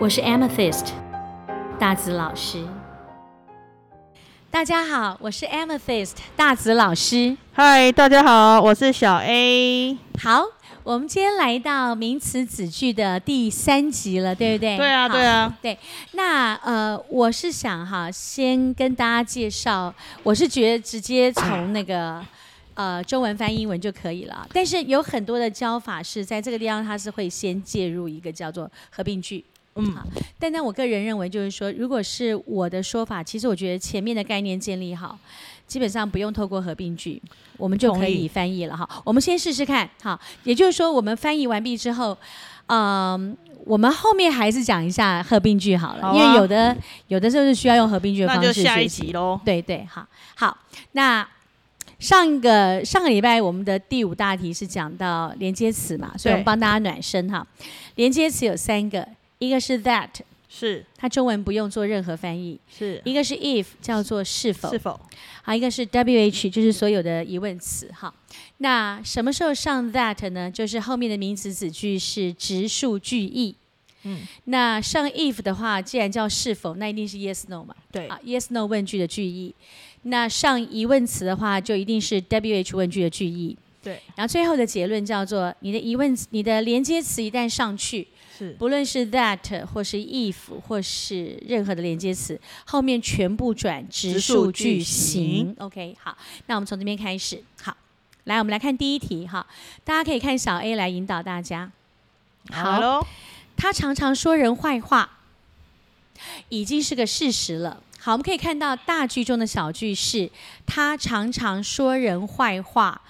我是 Amethyst 大紫老师。大家好，我是 Amethyst 大紫老师。嗨，大家好，我是小 A。好，我们今天来到名词子句的第三集了，对不对？对啊，对啊，对。那呃，我是想哈，先跟大家介绍，我是觉得直接从那个。呃，中文翻英文就可以了。但是有很多的教法是在这个地方，它是会先介入一个叫做合并句。嗯，好。但但我个人认为，就是说，如果是我的说法，其实我觉得前面的概念建立好，基本上不用透过合并句，我们就可以翻译了哈。我们先试试看，好。也就是说，我们翻译完毕之后，嗯，我们后面还是讲一下合并句好了，好啊，因为有的有的时候是需要用合并句的方式学习。那就下一集喽。对对，好，好，那。上一个上个礼拜，我们的第五大题是讲到连接词嘛，所以我们帮大家暖身哈。连接词有三个，一个是 that，是它中文不用做任何翻译，是一个是 if，叫做是否，是否，好，一个是 wh，就是所有的疑问词哈。那什么时候上 that 呢？就是后面的名词子句是直述句意。嗯，那上 if 的话，既然叫是否，那一定是 yes no 嘛，对，啊，yes no 问句的句意。那上疑问词的话，就一定是 WH 问句的句意。对。然后最后的结论叫做：你的疑问词、你的连接词一旦上去，是不论是 that 或是 if 或是任何的连接词，后面全部转直述句型。OK，好，那我们从这边开始。好，来，我们来看第一题哈，大家可以看小 A 来引导大家。好喽。他常常说人坏话，已经是个事实了。好，我们可以看到大句中的小句是他常常说人坏话，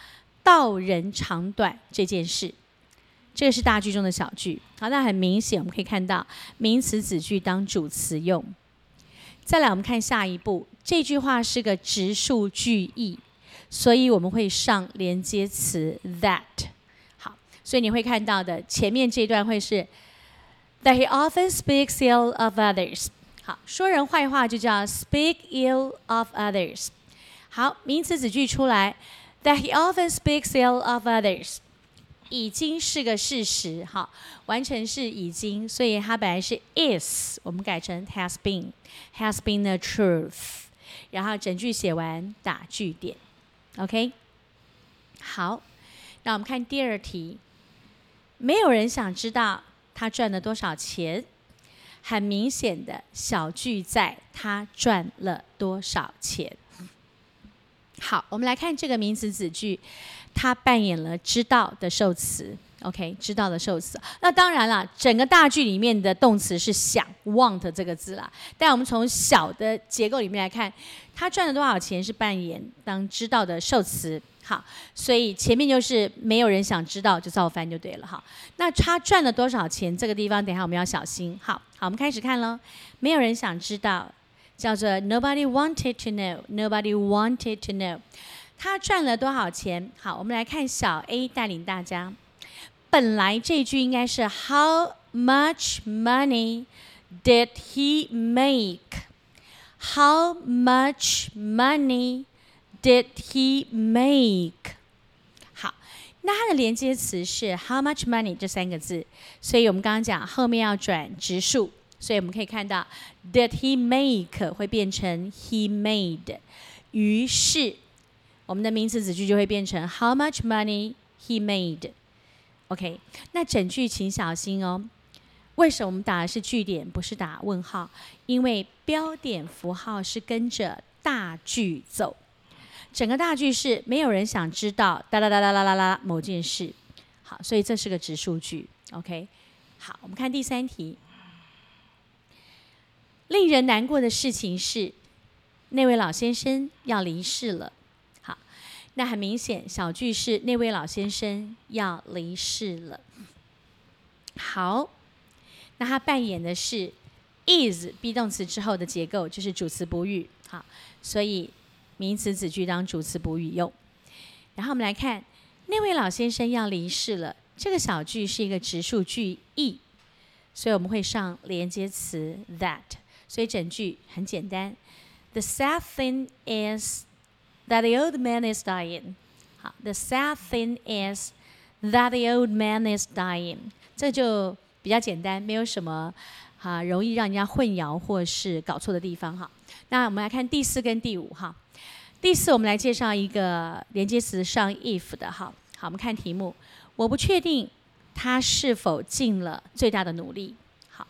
道人长短这件事，这个是大句中的小句。好，那很明显我们可以看到名词子句当主词用。再来，我们看下一步，这句话是个直述句意，所以我们会上连接词 that。好，所以你会看到的前面这段会是 that he often speaks ill of others。好，说人坏话就叫 speak ill of others。好，名词子句出来，that he often speaks ill of others，已经是个事实。好，完成是已经，所以它本来是 is，我们改成 has been，has been the truth。然后整句写完打句点，OK。好，那我们看第二题，没有人想知道他赚了多少钱。很明显的小句在，他赚了多少钱？好，我们来看这个名词子句，他扮演了知道的受词。OK，知道的受词。那当然了，整个大句里面的动词是想 want 这个字啦。但我们从小的结构里面来看，他赚了多少钱是扮演当知道的受词。好，所以前面就是没有人想知道，就造反就对了。哈，那他赚了多少钱？这个地方等一下我们要小心。好，好，我们开始看喽。没有人想知道，叫做 Nobody wanted to know. Nobody wanted to know. 他赚了多少钱？好，我们来看小 A 带领大家。本来这句应该是 How much money did he make? How much money did he make? 好，那它的连接词是 How much money 这三个字，所以我们刚刚讲后面要转直数， 所以我们可以看到 Did he make 会变成 He made，于是我们的名词子句就会变成 How much money he made。OK，那整句请小心哦。为什么我们打的是句点，不是打问号？因为标点符号是跟着大句走。整个大句是没有人想知道哒哒哒哒啦啦啦某件事。好，所以这是个直述句。OK，好，我们看第三题。令人难过的事情是，那位老先生要离世了。好那很明显，小句是那位老先生要离世了。好，那他扮演的是 is be 动词之后的结构，就是主词补语。好，所以名词子句当主词补语用。然后我们来看，那位老先生要离世了。这个小句是一个直述句意，所以我们会上连接词 that。所以整句很简单：The sad thing is。That the old man is dying。好，the sad thing is that the old man is dying。这就比较简单，没有什么哈容易让人家混淆或是搞错的地方哈。那我们来看第四跟第五哈。第四，我们来介绍一个连接词上 if 的哈。好，我们看题目，我不确定他是否尽了最大的努力。好，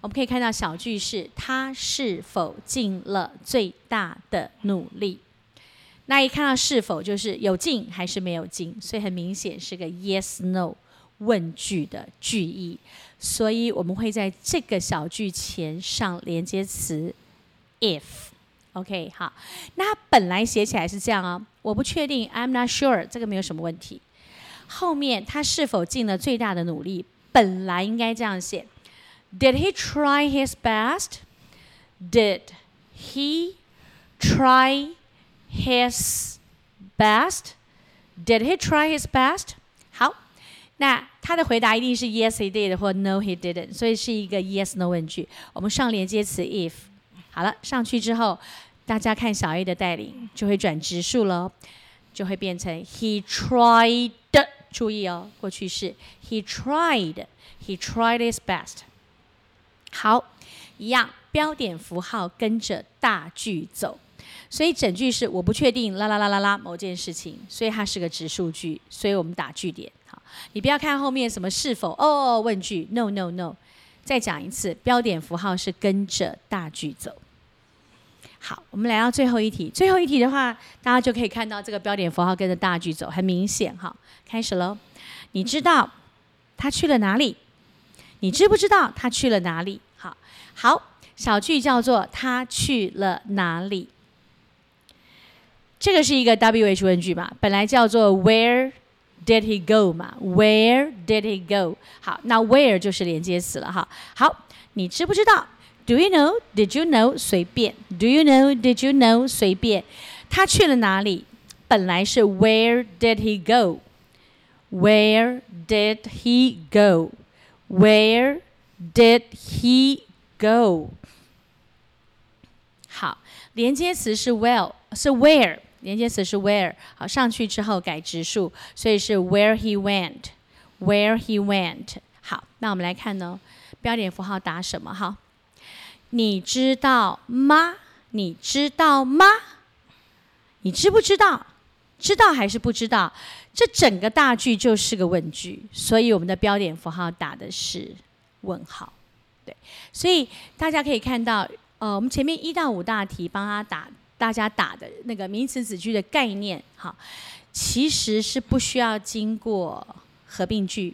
我们可以看到小句是他是否尽了最大的努力。那一看到是否就是有尽还是没有尽，所以很明显是个 yes no 问句的句意，所以我们会在这个小句前上连接词 if，OK，好，那本来写起来是这样啊，我不确定，I'm not sure，这个没有什么问题。后面他是否尽了最大的努力，本来应该这样写 ，Did he try his best？Did he try His best? Did he try his best? 好，那他的回答一定是 Yes, he did 或 No, he didn't，所以是一个 Yes No 问句。我们上连接词 if。好了，上去之后，大家看小 A 的带领，就会转直述喽，就会变成 He tried。注意哦，过去式 He tried, he tried his best。 好，一样，标点符号跟着大句走。所以整句是我不确定啦啦啦啦啦某件事情，所以它是个直述句，所以我们打句点。好，你不要看后面什么是否哦问句，no no no，再讲一次，标点符号是跟着大句走。好，我们来到最后一题，最后一题的话，大家就可以看到这个标点符号跟着大句走，很明显哈。开始喽，你知道他去了哪里？你知不知道他去了哪里？好，好，小句叫做他去了哪里？这个是一个 WH 问句嘛，本来叫做 Where did he go 嘛，Where did he go？好，那 Where 就是连接词了哈。好，你知不知道？Do you know？Did you know？随便。Do you know？Did you know？随便。他去了哪里？本来是 Where did he go？Where did he go？Where did he go？好，连接词是 well，是 where，连接词是 where。好，上去之后改直数，所以是 where he went，where he went。好，那我们来看呢，标点符号打什么？哈，你知道吗？你知道吗？你知不知道？知道还是不知道？这整个大句就是个问句，所以我们的标点符号打的是问号。对，所以大家可以看到，呃，我们前面一到五大题帮他打。大家打的那个名词子句的概念，哈，其实是不需要经过合并句，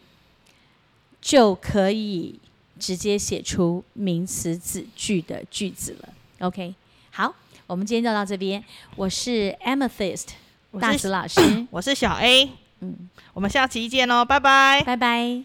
就可以直接写出名词子句的句子了。OK，好，我们今天就到这边。我是 Amethyst 大石老师，我是小 A。嗯，我们下期见哦，拜拜，拜拜。